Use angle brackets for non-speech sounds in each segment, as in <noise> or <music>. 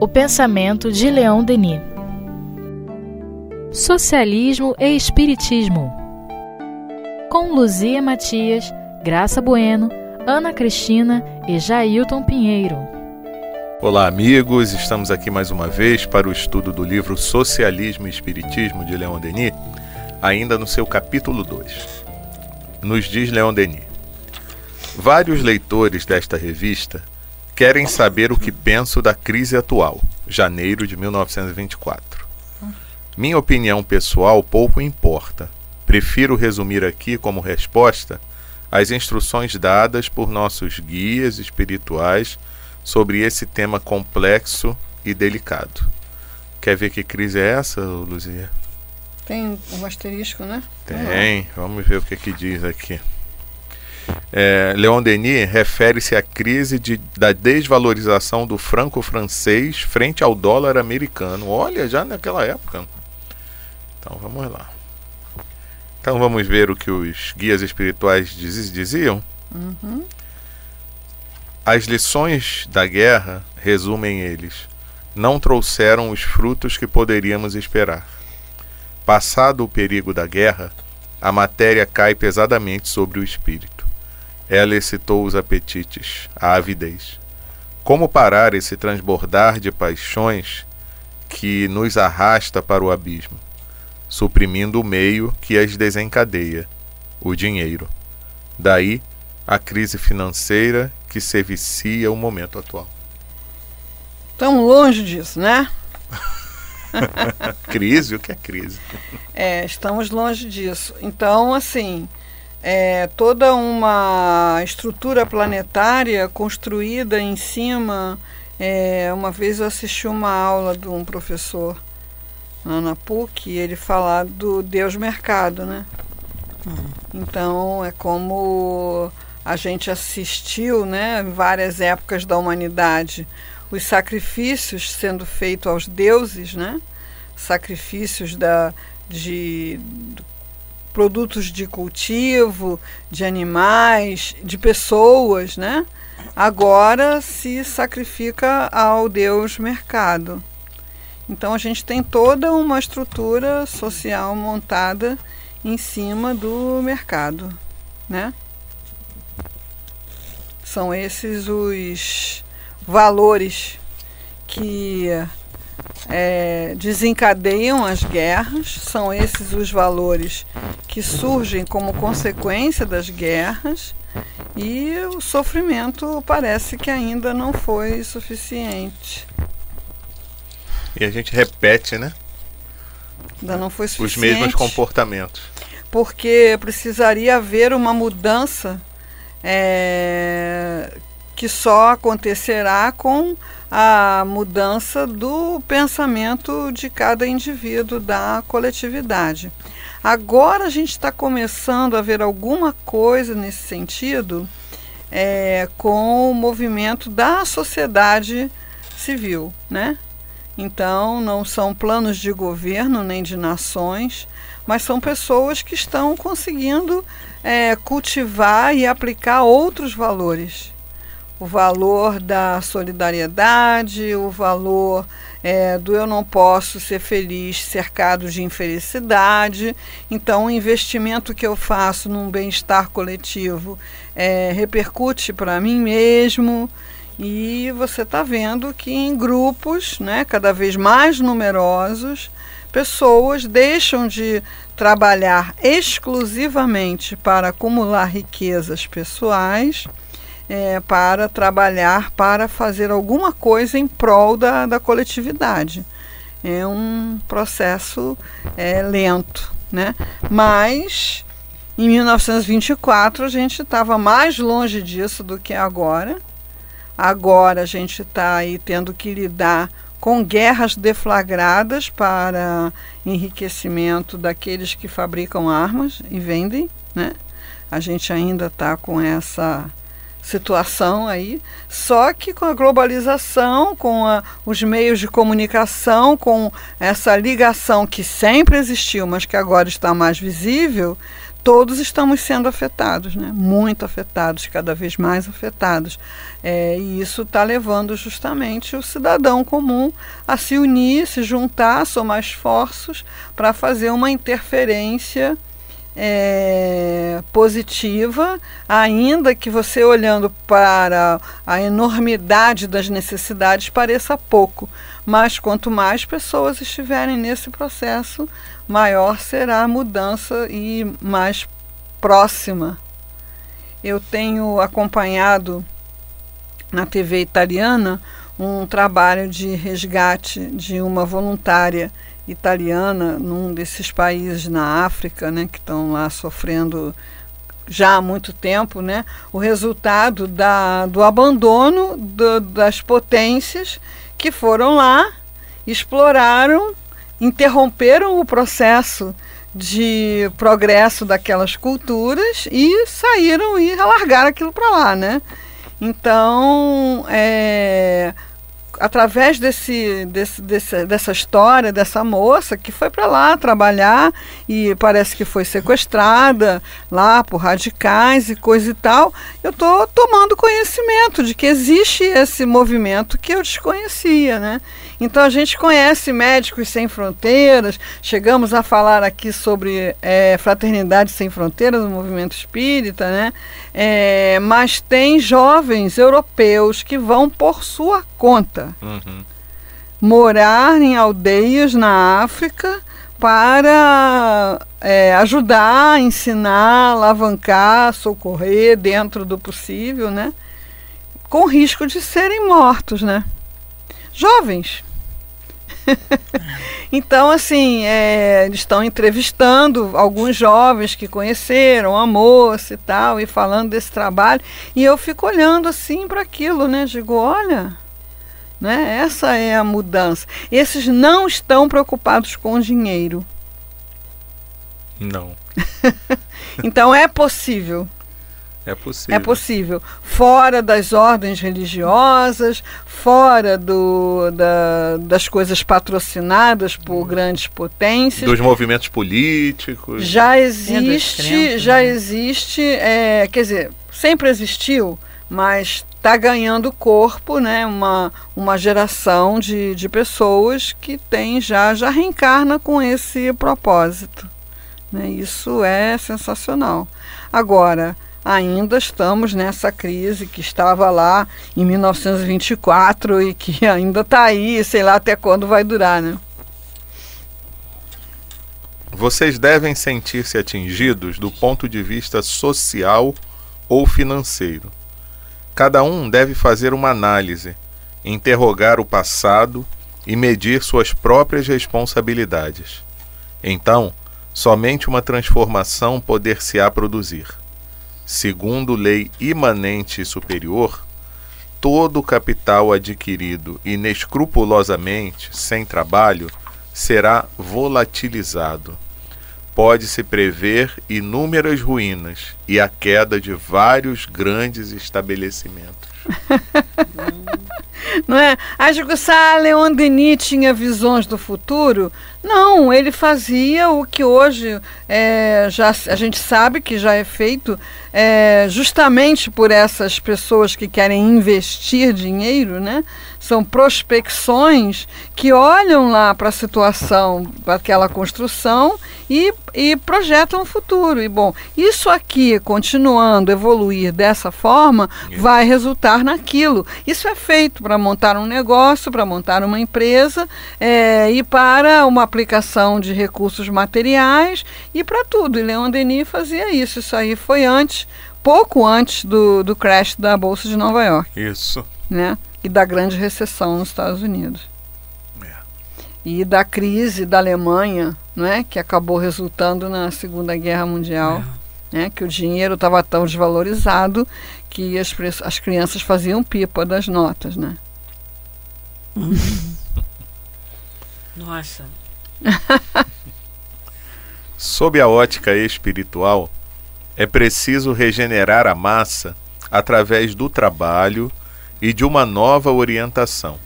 O pensamento de Leon Denis. Socialismo e Espiritismo. Com Luzia Matias, Graça Bueno, Ana Cristina e Jailton Pinheiro. Olá, amigos. Estamos aqui mais uma vez para o estudo do livro Socialismo e Espiritismo de Leon Denis, ainda no seu capítulo 2. Nos diz Leon Denis: Vários leitores desta revista querem saber o que penso da crise atual, janeiro de 1924. Minha opinião pessoal pouco importa. Prefiro resumir aqui como resposta as instruções dadas por nossos guias espirituais sobre esse tema complexo e delicado. Quer ver que crise é essa, Luzia? Tem um asterisco, né? Tem, vamos ver o que, que diz aqui. É, Leon Denis refere-se à crise de, da desvalorização do franco francês frente ao dólar americano. Olha, já naquela época. Então vamos lá. Então vamos ver o que os guias espirituais diz, diziam. Uhum. As lições da guerra, resumem eles, não trouxeram os frutos que poderíamos esperar. Passado o perigo da guerra, a matéria cai pesadamente sobre o espírito. Ela excitou os apetites, a avidez. Como parar esse transbordar de paixões que nos arrasta para o abismo, suprimindo o meio que as desencadeia, o dinheiro? Daí a crise financeira que se vicia o momento atual. Estamos longe disso, né? <laughs> crise? O que é crise? É, estamos longe disso. Então, assim, é, toda uma estrutura planetária construída em cima. É, uma vez eu assisti uma aula de um professor na PUC e ele falar do Deus Mercado, né? Hum. Então é como a gente assistiu, né, em várias épocas da humanidade, os sacrifícios sendo feitos aos deuses, né? Sacrifícios da, de produtos de cultivo, de animais, de pessoas, né? Agora se sacrifica ao Deus mercado. Então a gente tem toda uma estrutura social montada em cima do mercado, né? São esses os valores que é, desencadeiam as guerras, são esses os valores que surgem como consequência das guerras, e o sofrimento parece que ainda não foi suficiente. E a gente repete, né? Ainda não foi suficiente. Os mesmos comportamentos. Porque precisaria haver uma mudança é, que só acontecerá com a mudança do pensamento de cada indivíduo da coletividade. Agora a gente está começando a ver alguma coisa nesse sentido é, com o movimento da sociedade civil, né? Então, não são planos de governo nem de nações, mas são pessoas que estão conseguindo é, cultivar e aplicar outros valores o valor da solidariedade, o valor é, do eu não posso ser feliz cercado de infelicidade. Então, o investimento que eu faço num bem-estar coletivo é, repercute para mim mesmo. E você está vendo que em grupos, né, cada vez mais numerosos, pessoas deixam de trabalhar exclusivamente para acumular riquezas pessoais é, para trabalhar, para fazer alguma coisa em prol da, da coletividade. É um processo é, lento, né? Mas em 1924 a gente estava mais longe disso do que agora. Agora a gente está aí tendo que lidar com guerras deflagradas para enriquecimento daqueles que fabricam armas e vendem, né? A gente ainda está com essa situação aí, só que com a globalização, com a, os meios de comunicação, com essa ligação que sempre existiu, mas que agora está mais visível, todos estamos sendo afetados, né? muito afetados, cada vez mais afetados. É, e isso está levando justamente o cidadão comum a se unir, se juntar, somar esforços para fazer uma interferência é, positiva, ainda que você olhando para a enormidade das necessidades pareça pouco. Mas quanto mais pessoas estiverem nesse processo, maior será a mudança e mais próxima. Eu tenho acompanhado na TV italiana um trabalho de resgate de uma voluntária italiana num desses países na África, né, que estão lá sofrendo já há muito tempo, né, o resultado da, do abandono do, das potências que foram lá, exploraram, interromperam o processo de progresso daquelas culturas e saíram e largaram aquilo para lá, né? Então, é, através desse, desse, desse, dessa história dessa moça que foi para lá trabalhar e parece que foi sequestrada lá por radicais e coisa e tal, eu estou tomando conhecimento de que existe esse movimento que eu desconhecia, né? Então a gente conhece Médicos Sem Fronteiras, chegamos a falar aqui sobre é, Fraternidade Sem Fronteiras, o movimento espírita, né? É, mas tem jovens europeus que vão por sua conta uhum. morar em aldeias na África para é, ajudar, ensinar, alavancar, socorrer dentro do possível, né? Com risco de serem mortos, né? jovens. <laughs> então, assim, é, eles estão entrevistando alguns jovens que conheceram a moça e tal, e falando desse trabalho. E eu fico olhando assim para aquilo, né? Digo, olha, né? essa é a mudança. Esses não estão preocupados com dinheiro. Não. <laughs> então é possível é possível. É possível. Fora das ordens religiosas, fora do, da, das coisas patrocinadas por grandes potências. Dos movimentos políticos. Já existe, já né? existe, é, quer dizer, sempre existiu, mas está ganhando corpo, né? Uma, uma geração de, de pessoas que tem já, já reencarna com esse propósito. Né? Isso é sensacional. Agora, ainda estamos nessa crise que estava lá em 1924 e que ainda está aí, sei lá até quando vai durar, né? Vocês devem sentir-se atingidos do ponto de vista social ou financeiro. Cada um deve fazer uma análise, interrogar o passado e medir suas próprias responsabilidades. Então, somente uma transformação poder-se-á produzir segundo lei imanente e superior, todo capital adquirido inescrupulosamente, sem trabalho, será volatilizado. Pode-se prever inúmeras ruínas e a queda de vários grandes estabelecimentos. <laughs> Não é? Acho que o Leon Denis tinha visões do futuro. Não, ele fazia o que hoje é, já, a gente sabe que já é feito é, justamente por essas pessoas que querem investir dinheiro, né? São prospecções que olham lá para a situação, para aquela construção e, e projetam o futuro. E bom, isso aqui, continuando a evoluir dessa forma, vai resultar naquilo. Isso é feito para montar um negócio, para montar uma empresa é, e para uma aplicação de recursos materiais e para tudo. E Leon Denis fazia isso. Isso aí foi antes, pouco antes do, do crash da Bolsa de Nova York. Isso. Né? E da grande recessão nos Estados Unidos. É. E da crise da Alemanha, né? que acabou resultando na Segunda Guerra Mundial. É. Né, que o dinheiro estava tão desvalorizado que as, as crianças faziam pipa das notas, né? <laughs> Nossa. Sob a ótica espiritual, é preciso regenerar a massa através do trabalho e de uma nova orientação,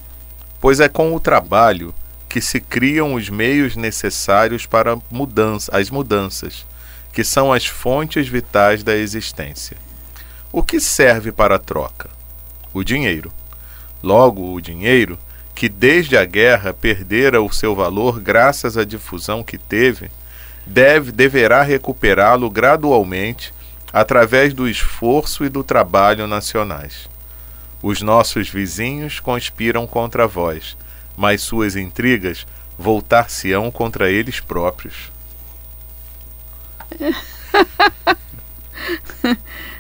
pois é com o trabalho que se criam os meios necessários para mudança, as mudanças que são as fontes vitais da existência. O que serve para a troca? O dinheiro. Logo, o dinheiro, que desde a guerra perdera o seu valor graças à difusão que teve, deve deverá recuperá-lo gradualmente através do esforço e do trabalho nacionais. Os nossos vizinhos conspiram contra vós, mas suas intrigas voltar-se-ão contra eles próprios. <laughs>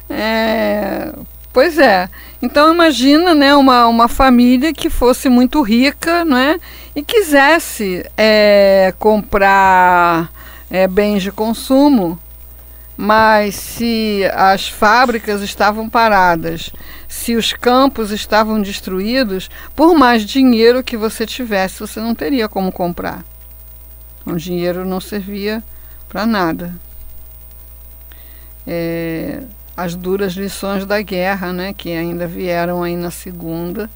é, pois é. Então imagina, né, uma, uma família que fosse muito rica, né, e quisesse é, comprar é, bens de consumo, mas se as fábricas estavam paradas, se os campos estavam destruídos, por mais dinheiro que você tivesse, você não teria como comprar. O dinheiro não servia para nada. É, as duras lições da guerra, né, que ainda vieram aí na segunda.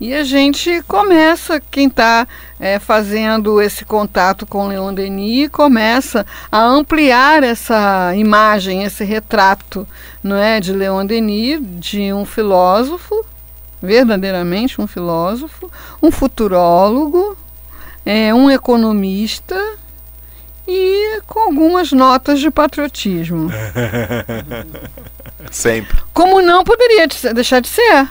E a gente começa, quem está é, fazendo esse contato com Leon Denis, começa a ampliar essa imagem, esse retrato não é, de Leon Denis, de um filósofo, verdadeiramente um filósofo, um futurólogo, é, um economista e com algumas notas de patriotismo. <laughs> Sempre. Como não poderia deixar de ser.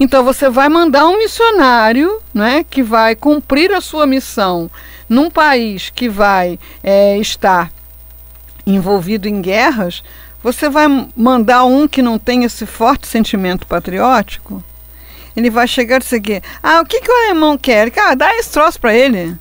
Então você vai mandar um missionário, né, que vai cumprir a sua missão num país que vai é, estar envolvido em guerras. Você vai mandar um que não tem esse forte sentimento patriótico? Ele vai chegar e dizer aqui, ah, o que, que o alemão quer? Cara, dá esse troço para ele.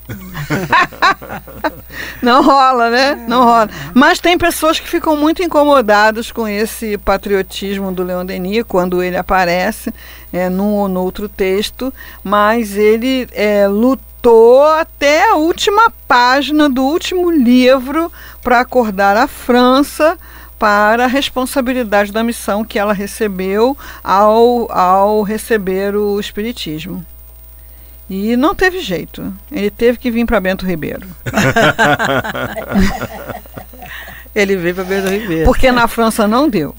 <laughs> não rola, né? Não rola. Mas tem pessoas que ficam muito incomodadas com esse patriotismo do Leon Denis quando ele aparece é, num ou no outro texto, mas ele é, lutou até a última página do último livro para acordar a França para a responsabilidade da missão que ela recebeu ao, ao receber o Espiritismo. E não teve jeito. Ele teve que vir para Bento Ribeiro. <laughs> Ele veio para Bento Ribeiro. Porque na França não deu.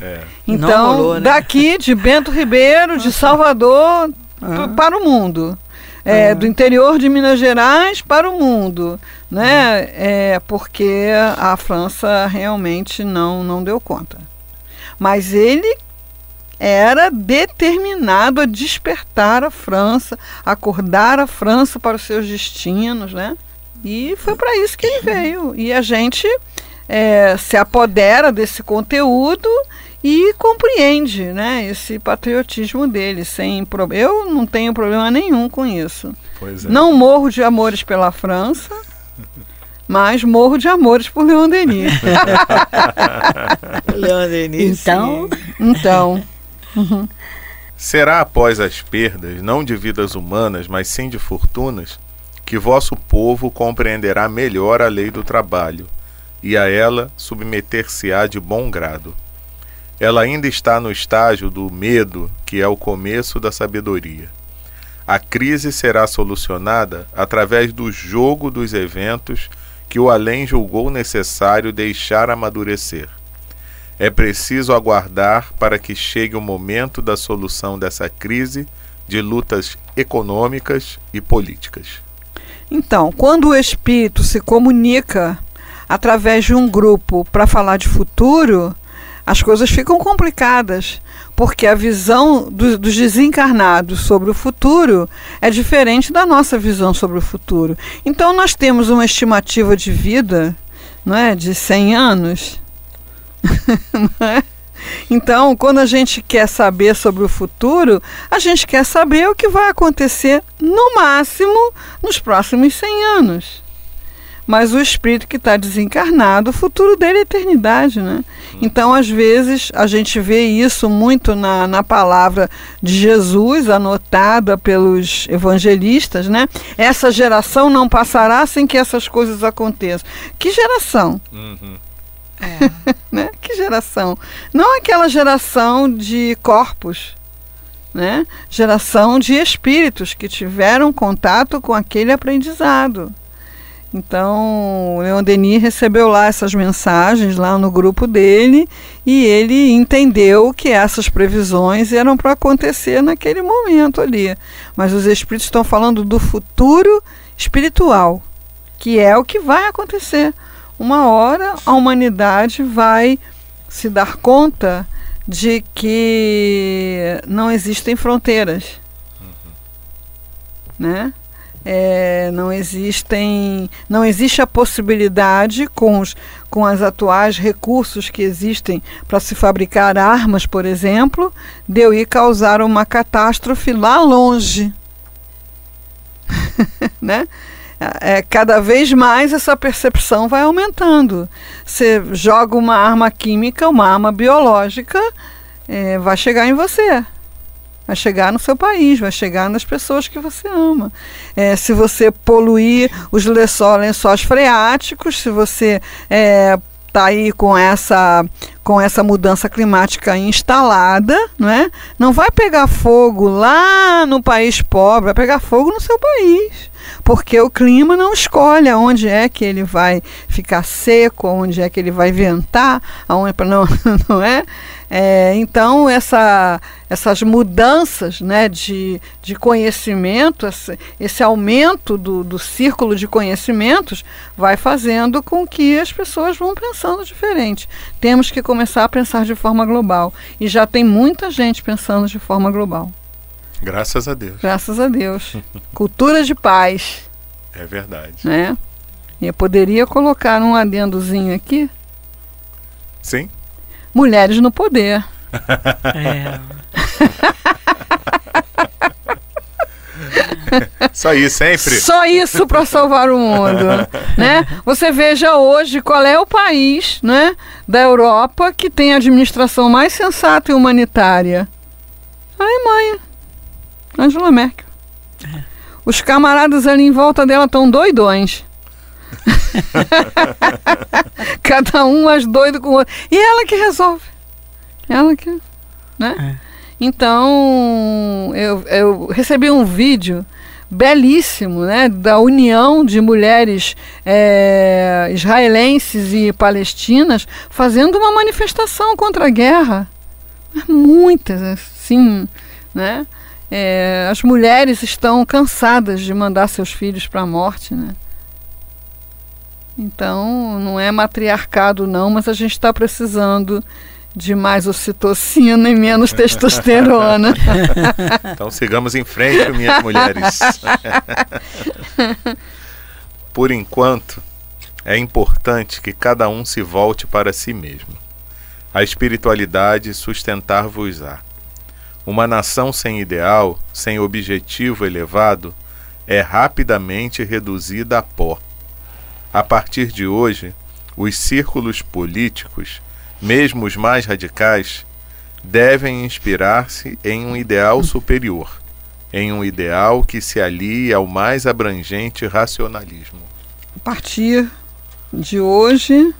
É. Então, rolou, né? daqui de Bento Ribeiro, de Salvador, uhum. para o mundo é, do interior de Minas Gerais para o mundo, né? É, porque a França realmente não, não deu conta. Mas ele era determinado a despertar a França, acordar a França para os seus destinos, né? E foi para isso que ele veio. E a gente é, se apodera desse conteúdo e compreende né, esse patriotismo dele. Sem pro... Eu não tenho problema nenhum com isso. É. Não morro de amores pela França, mas morro de amores por Leon Denis. <laughs> Leon Denis. Então, então. Uhum. Será após as perdas, não de vidas humanas, mas sim de fortunas, que vosso povo compreenderá melhor a lei do trabalho, e a ela submeter-se-á de bom grado ela ainda está no estágio do medo, que é o começo da sabedoria. A crise será solucionada através do jogo dos eventos que o além julgou necessário deixar amadurecer. É preciso aguardar para que chegue o momento da solução dessa crise de lutas econômicas e políticas. Então, quando o espírito se comunica através de um grupo para falar de futuro, as coisas ficam complicadas, porque a visão do, dos desencarnados sobre o futuro é diferente da nossa visão sobre o futuro. Então, nós temos uma estimativa de vida não é, de 100 anos. <laughs> não é? Então, quando a gente quer saber sobre o futuro, a gente quer saber o que vai acontecer no máximo nos próximos 100 anos mas o espírito que está desencarnado, o futuro dele é eternidade, né? Então, às vezes, a gente vê isso muito na, na palavra de Jesus, anotada pelos evangelistas, né? Essa geração não passará sem que essas coisas aconteçam. Que geração? Uhum. É. <laughs> né? Que geração? Não aquela geração de corpos, né? Geração de espíritos que tiveram contato com aquele aprendizado. Então, o Leon Denis recebeu lá essas mensagens lá no grupo dele e ele entendeu que essas previsões eram para acontecer naquele momento ali. Mas os espíritos estão falando do futuro espiritual, que é o que vai acontecer. Uma hora a humanidade vai se dar conta de que não existem fronteiras. Uhum. Né? É, não existem, não existe a possibilidade com os com os atuais recursos que existem para se fabricar armas, por exemplo, de eu ir causar uma catástrofe lá longe, <laughs> né? É, cada vez mais essa percepção vai aumentando. Você joga uma arma química, uma arma biológica, é, vai chegar em você vai chegar no seu país, vai chegar nas pessoas que você ama. É, se você poluir os lençóis, lençóis freáticos, se você é, tá aí com essa com essa mudança climática instalada, não é? Não vai pegar fogo lá no país pobre, vai pegar fogo no seu país porque o clima não escolhe aonde é que ele vai ficar seco, aonde é que ele vai ventar, aonde não, <laughs> não é? é então essa, essas mudanças né, de, de conhecimento, esse, esse aumento do, do círculo de conhecimentos vai fazendo com que as pessoas vão pensando diferente. Temos que começar a pensar de forma global e já tem muita gente pensando de forma global. Graças a Deus. Graças a Deus. <laughs> Cultura de paz. É verdade. Né? E eu poderia colocar um adendozinho aqui. Sim. Mulheres no poder. é. <laughs> <laughs> Só isso, sempre? Só isso para salvar o mundo, <laughs> né? Você veja hoje qual é o país, né, da Europa que tem a administração mais sensata e humanitária. A Alemanha. Angela Merkel. É. Os camaradas ali em volta dela estão doidões. <laughs> Cada um mais doido com o outro. E ela que resolve. Ela que. Né? É. Então, eu, eu recebi um vídeo belíssimo né, da união de mulheres é, israelenses e palestinas fazendo uma manifestação contra a guerra. Muitas, assim, né? É, as mulheres estão cansadas de mandar seus filhos para a morte, né? Então, não é matriarcado não, mas a gente está precisando de mais ocitocina e menos testosterona. <laughs> então sigamos em frente, minhas mulheres. <laughs> Por enquanto, é importante que cada um se volte para si mesmo. A espiritualidade sustentar-vos-á. Uma nação sem ideal, sem objetivo elevado, é rapidamente reduzida a pó. A partir de hoje, os círculos políticos, mesmo os mais radicais, devem inspirar-se em um ideal superior, em um ideal que se alie ao mais abrangente racionalismo. A partir de hoje,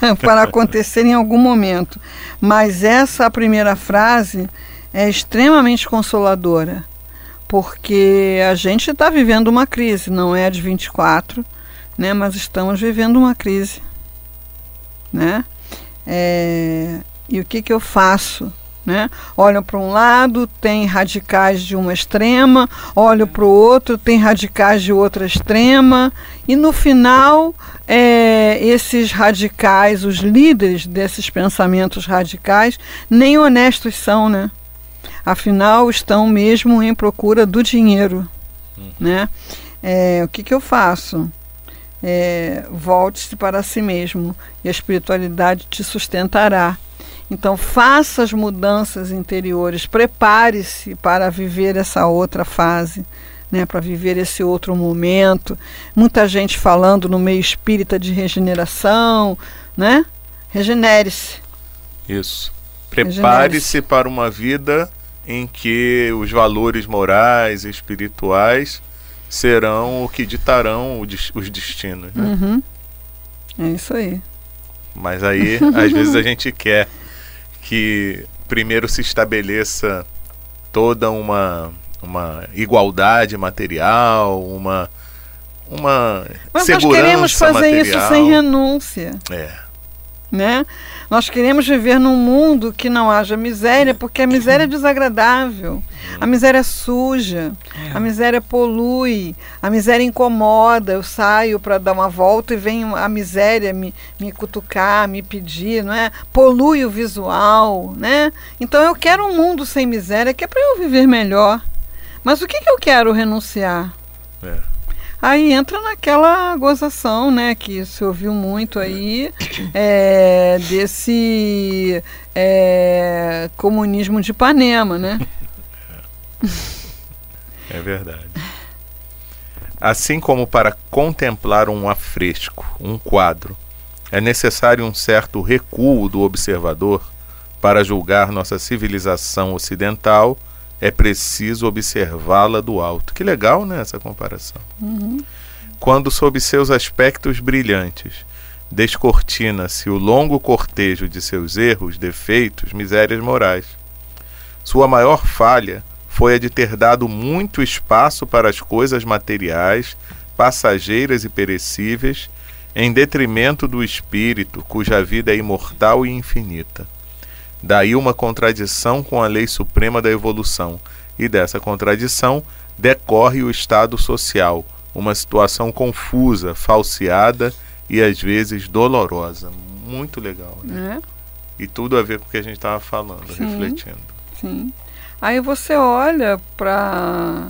<laughs> para acontecer em algum momento. Mas essa primeira frase é extremamente consoladora, porque a gente está vivendo uma crise, não é a de 24, né, mas estamos vivendo uma crise. Né? É, e o que, que eu faço? Né? Olham para um lado, tem radicais de uma extrema, olho para o outro, tem radicais de outra extrema, e no final, é, esses radicais, os líderes desses pensamentos radicais, nem honestos são, né? Afinal, estão mesmo em procura do dinheiro, hum. né? É, o que, que eu faço? É, Volte-se para si mesmo e a espiritualidade te sustentará. Então, faça as mudanças interiores, prepare-se para viver essa outra fase, né, para viver esse outro momento. Muita gente falando no meio espírita de regeneração, né? Regenere-se. Isso. Prepare-se para uma vida em que os valores morais e espirituais serão o que ditarão os destinos. Né? Uhum. É isso aí. Mas aí, às <laughs> vezes, a gente quer que primeiro se estabeleça toda uma, uma igualdade material, uma, uma Mas segurança nós queremos fazer material. isso sem renúncia. É, né? Nós queremos viver num mundo que não haja miséria, porque a miséria é desagradável, a miséria é suja, a miséria polui, a miséria incomoda. Eu saio para dar uma volta e vem a miséria me, me cutucar, me pedir, não é? Polui o visual, né? Então eu quero um mundo sem miséria, que é para eu viver melhor. Mas o que, que eu quero renunciar? é. Aí entra naquela gozação, né, que se ouviu muito aí, <coughs> é, desse é, comunismo de Ipanema, né? É verdade. Assim como para contemplar um afresco, um quadro, é necessário um certo recuo do observador para julgar nossa civilização ocidental, é preciso observá-la do alto. Que legal, né, essa comparação. Quando sob seus aspectos brilhantes descortina-se o longo cortejo de seus erros, defeitos, misérias morais. Sua maior falha foi a de ter dado muito espaço para as coisas materiais, passageiras e perecíveis, em detrimento do espírito, cuja vida é imortal e infinita. Daí uma contradição com a lei suprema da evolução, e dessa contradição decorre o estado social, uma situação confusa, falseada e às vezes dolorosa. Muito legal, né? né? E tudo a ver com o que a gente estava falando, Sim. refletindo. Sim. Aí você olha para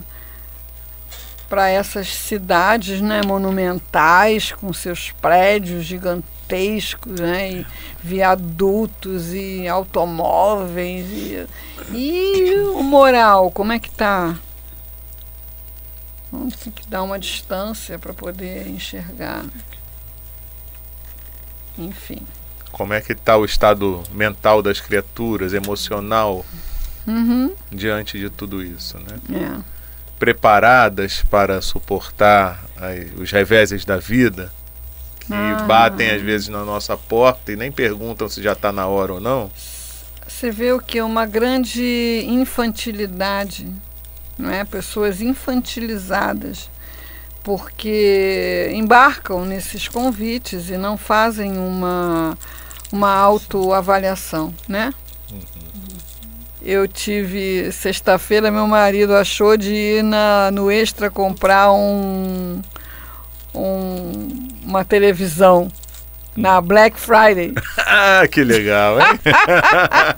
para essas cidades, né, monumentais com seus prédios gigantescos, né, e viadutos e automóveis e, e o moral, como é que tá? Vamos ter que dar uma distância para poder enxergar. Enfim. Como é que está o estado mental das criaturas, emocional, Uhum. diante de tudo isso, né? É. Preparadas para suportar os reveses da vida, que Ah. batem às vezes na nossa porta e nem perguntam se já está na hora ou não. Você vê o que? Uma grande infantilidade, não é? Pessoas infantilizadas, porque embarcam nesses convites e não fazem uma, uma autoavaliação, né? Eu tive, sexta-feira, meu marido achou de ir na, no Extra comprar um, um, uma televisão na Black Friday. <laughs> Ah, que legal, hein?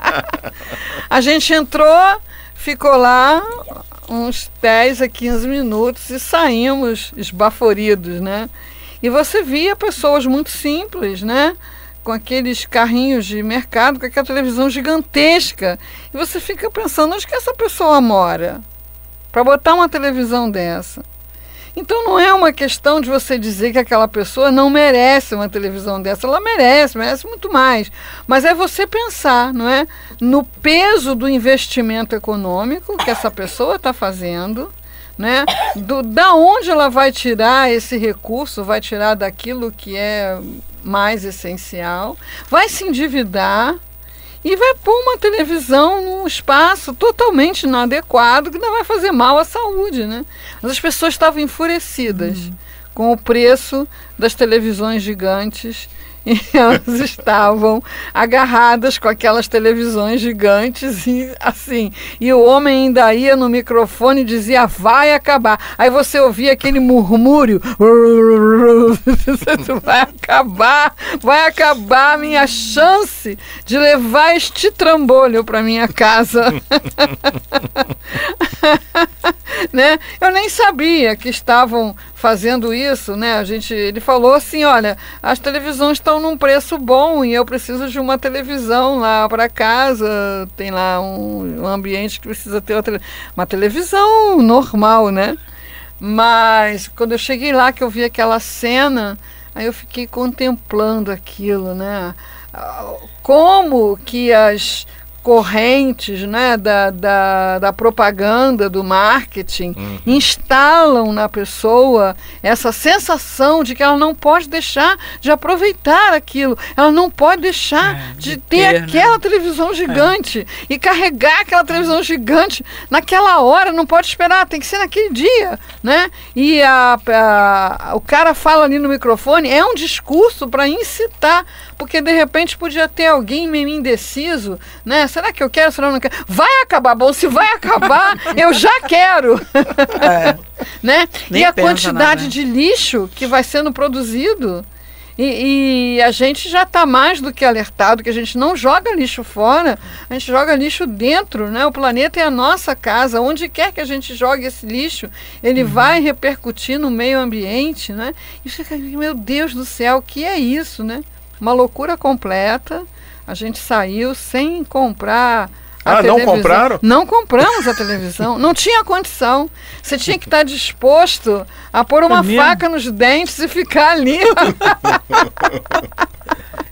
<laughs> A gente entrou, ficou lá uns 10 a 15 minutos e saímos esbaforidos, né? E você via pessoas muito simples, né? Com aqueles carrinhos de mercado, com aquela televisão gigantesca. E você fica pensando, onde que essa pessoa mora? Para botar uma televisão dessa. Então não é uma questão de você dizer que aquela pessoa não merece uma televisão dessa. Ela merece, merece muito mais. Mas é você pensar, não é? No peso do investimento econômico que essa pessoa está fazendo, né? Do, da onde ela vai tirar esse recurso, vai tirar daquilo que é mais essencial, vai se endividar e vai pôr uma televisão num espaço totalmente inadequado que não vai fazer mal à saúde, né? Mas as pessoas estavam enfurecidas com o preço das televisões gigantes e elas estavam agarradas com aquelas televisões gigantes e assim. E o homem ainda ia no microfone e dizia: vai acabar. Aí você ouvia aquele murmúrio: vai acabar, vai acabar a minha chance de levar este trambolho para minha casa. <laughs> <laughs> né? Eu nem sabia que estavam fazendo isso, né? A gente, ele falou assim, olha, as televisões estão num preço bom e eu preciso de uma televisão lá para casa. Tem lá um, um ambiente que precisa ter tele, uma televisão normal, né? Mas quando eu cheguei lá que eu vi aquela cena, aí eu fiquei contemplando aquilo, né? Como que as correntes né, da, da, da propaganda, do marketing, uhum. instalam na pessoa essa sensação de que ela não pode deixar de aproveitar aquilo, ela não pode deixar é, de, de, ter, ter né? aquela né? televisão é. gigante é. e carregar aquela televisão gigante naquela hora, não pode esperar, tem que ser naquele dia. Né? E a, a, o cara fala ali no microfone, é um discurso para incitar, porque de repente podia ter alguém meio indeciso, né? Será que eu quero, será que eu não quero? Vai acabar, bom, se vai acabar, eu já quero. É. <laughs> né? e a quantidade nada. de lixo que vai sendo produzido. E, e, a gente já está mais do que alertado que a gente não joga lixo fora, a gente joga lixo dentro, né? O planeta é a nossa casa, onde quer que a gente jogue esse lixo, ele uhum. vai repercutir no meio ambiente, né? E fica, meu Deus do céu, o que é isso, né? Uma loucura completa. A gente saiu sem comprar ah, não compraram? Não compramos a televisão. não tinha condição. Você tinha que estar disposto a pôr uma é faca nos dentes e ficar ali. <laughs>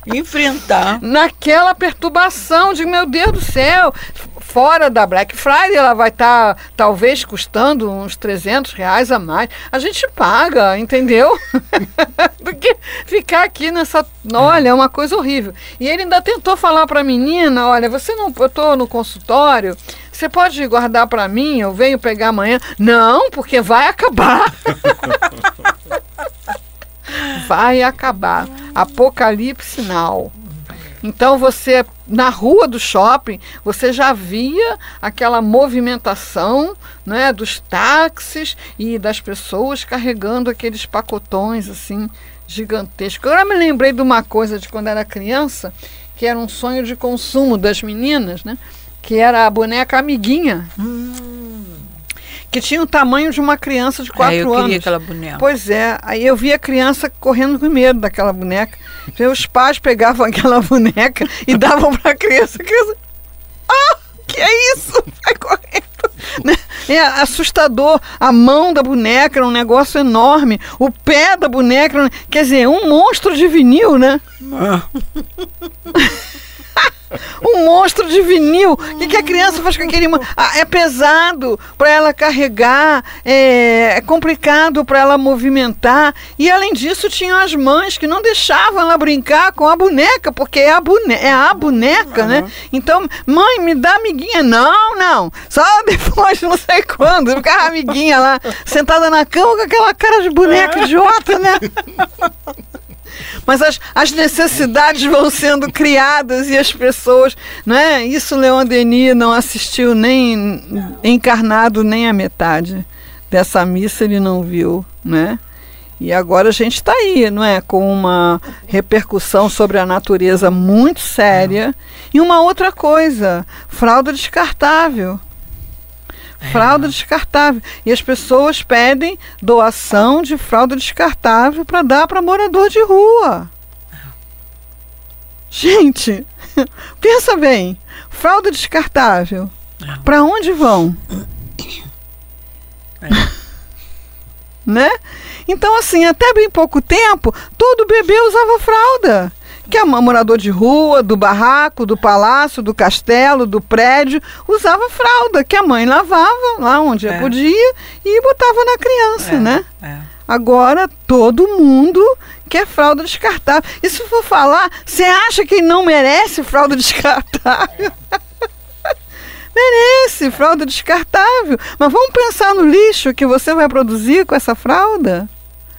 Enfrentar. Naquela perturbação de, meu Deus do céu, fora da Black Friday, ela vai estar tá, talvez custando uns 300 reais a mais. A gente paga, entendeu? <laughs> Que ficar aqui nessa. Olha, é uma coisa horrível. E ele ainda tentou falar para a menina: olha, você não. Eu estou no consultório. Você pode guardar para mim? Eu venho pegar amanhã. Não, porque vai acabar. <laughs> vai acabar. Apocalipse now. Então você na rua do shopping você já via aquela movimentação né, dos táxis e das pessoas carregando aqueles pacotões assim gigantescos. Agora me lembrei de uma coisa de quando era criança que era um sonho de consumo das meninas, né? Que era a boneca amiguinha. Hum que tinha o tamanho de uma criança de 4 é, eu anos. Queria aquela boneca. Pois é, aí eu via a criança correndo com medo daquela boneca. Então, os pais pegavam <laughs> aquela boneca e davam para a criança. A criança, ah, que é isso? Vai correndo. É assustador. A mão da boneca era um negócio enorme. O pé da boneca, quer dizer, um monstro de vinil, né? Ah. <laughs> um monstro de vinil. O que, que, a criança faz com aquele. Ah, é pesado para ela carregar, é, é complicado para ela movimentar. E além disso, tinham as mães que não deixavam ela brincar com a boneca, porque é a, bone é a boneca, uhum. né? Então, mãe, me dá amiguinha. Não, não. Só <laughs> depois, não sei quando. Ficava amiguinha lá, sentada na cama com aquela cara de boneca idiota, né? <laughs> Mas as, as necessidades vão sendo criadas e as pessoas. Né? Isso Leon Denis não assistiu nem encarnado nem a metade dessa missa, ele não viu. Né? E agora a gente está aí, não é? Com uma repercussão sobre a natureza muito séria. E uma outra coisa: fralda descartável. Fralda descartável. E as pessoas pedem doação de fralda descartável para dar para morador de rua. Gente, <laughs> pensa bem. Fralda descartável. Para onde vão? É. <laughs> né? Então, assim, até bem pouco tempo, todo bebê usava fralda que é morador de rua, do barraco, do palácio, do castelo, do prédio, usava fralda que a mãe lavava lá onde é. podia e botava na criança, é, né? É. Agora todo mundo quer fralda descartável. E se for falar, você acha que não merece fralda <laughs> descartável? <laughs> merece fralda descartável. Mas vamos pensar no lixo que você vai produzir com essa fralda?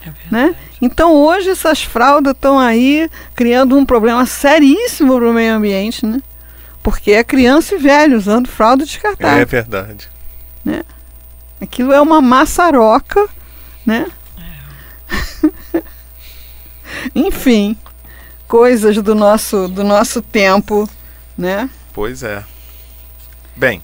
É né? Então hoje essas fraldas estão aí criando um problema seríssimo para o meio ambiente, né? Porque é criança e velho usando fralda descartável. É verdade. Né? Aquilo é uma maçaroca, né? É. <laughs> Enfim, coisas do nosso, do nosso tempo, né? Pois é. Bem,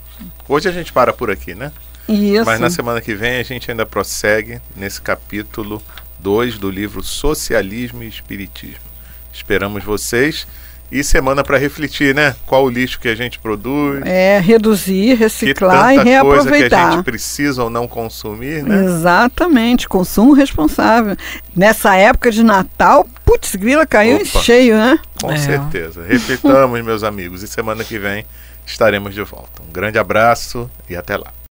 hoje a gente para por aqui, né? Isso. Mas na semana que vem a gente ainda prossegue nesse capítulo 2 do livro Socialismo e Espiritismo. Esperamos vocês e semana para refletir, né? Qual o lixo que a gente produz. É, reduzir, reciclar e reaproveitar. coisa que a gente precisa ou não consumir, né? Exatamente, consumo responsável. Nessa época de Natal, putz, grila caiu Opa, em cheio, né? Com é. certeza. Reflitamos, <laughs> meus amigos, e semana que vem estaremos de volta. Um grande abraço e até lá.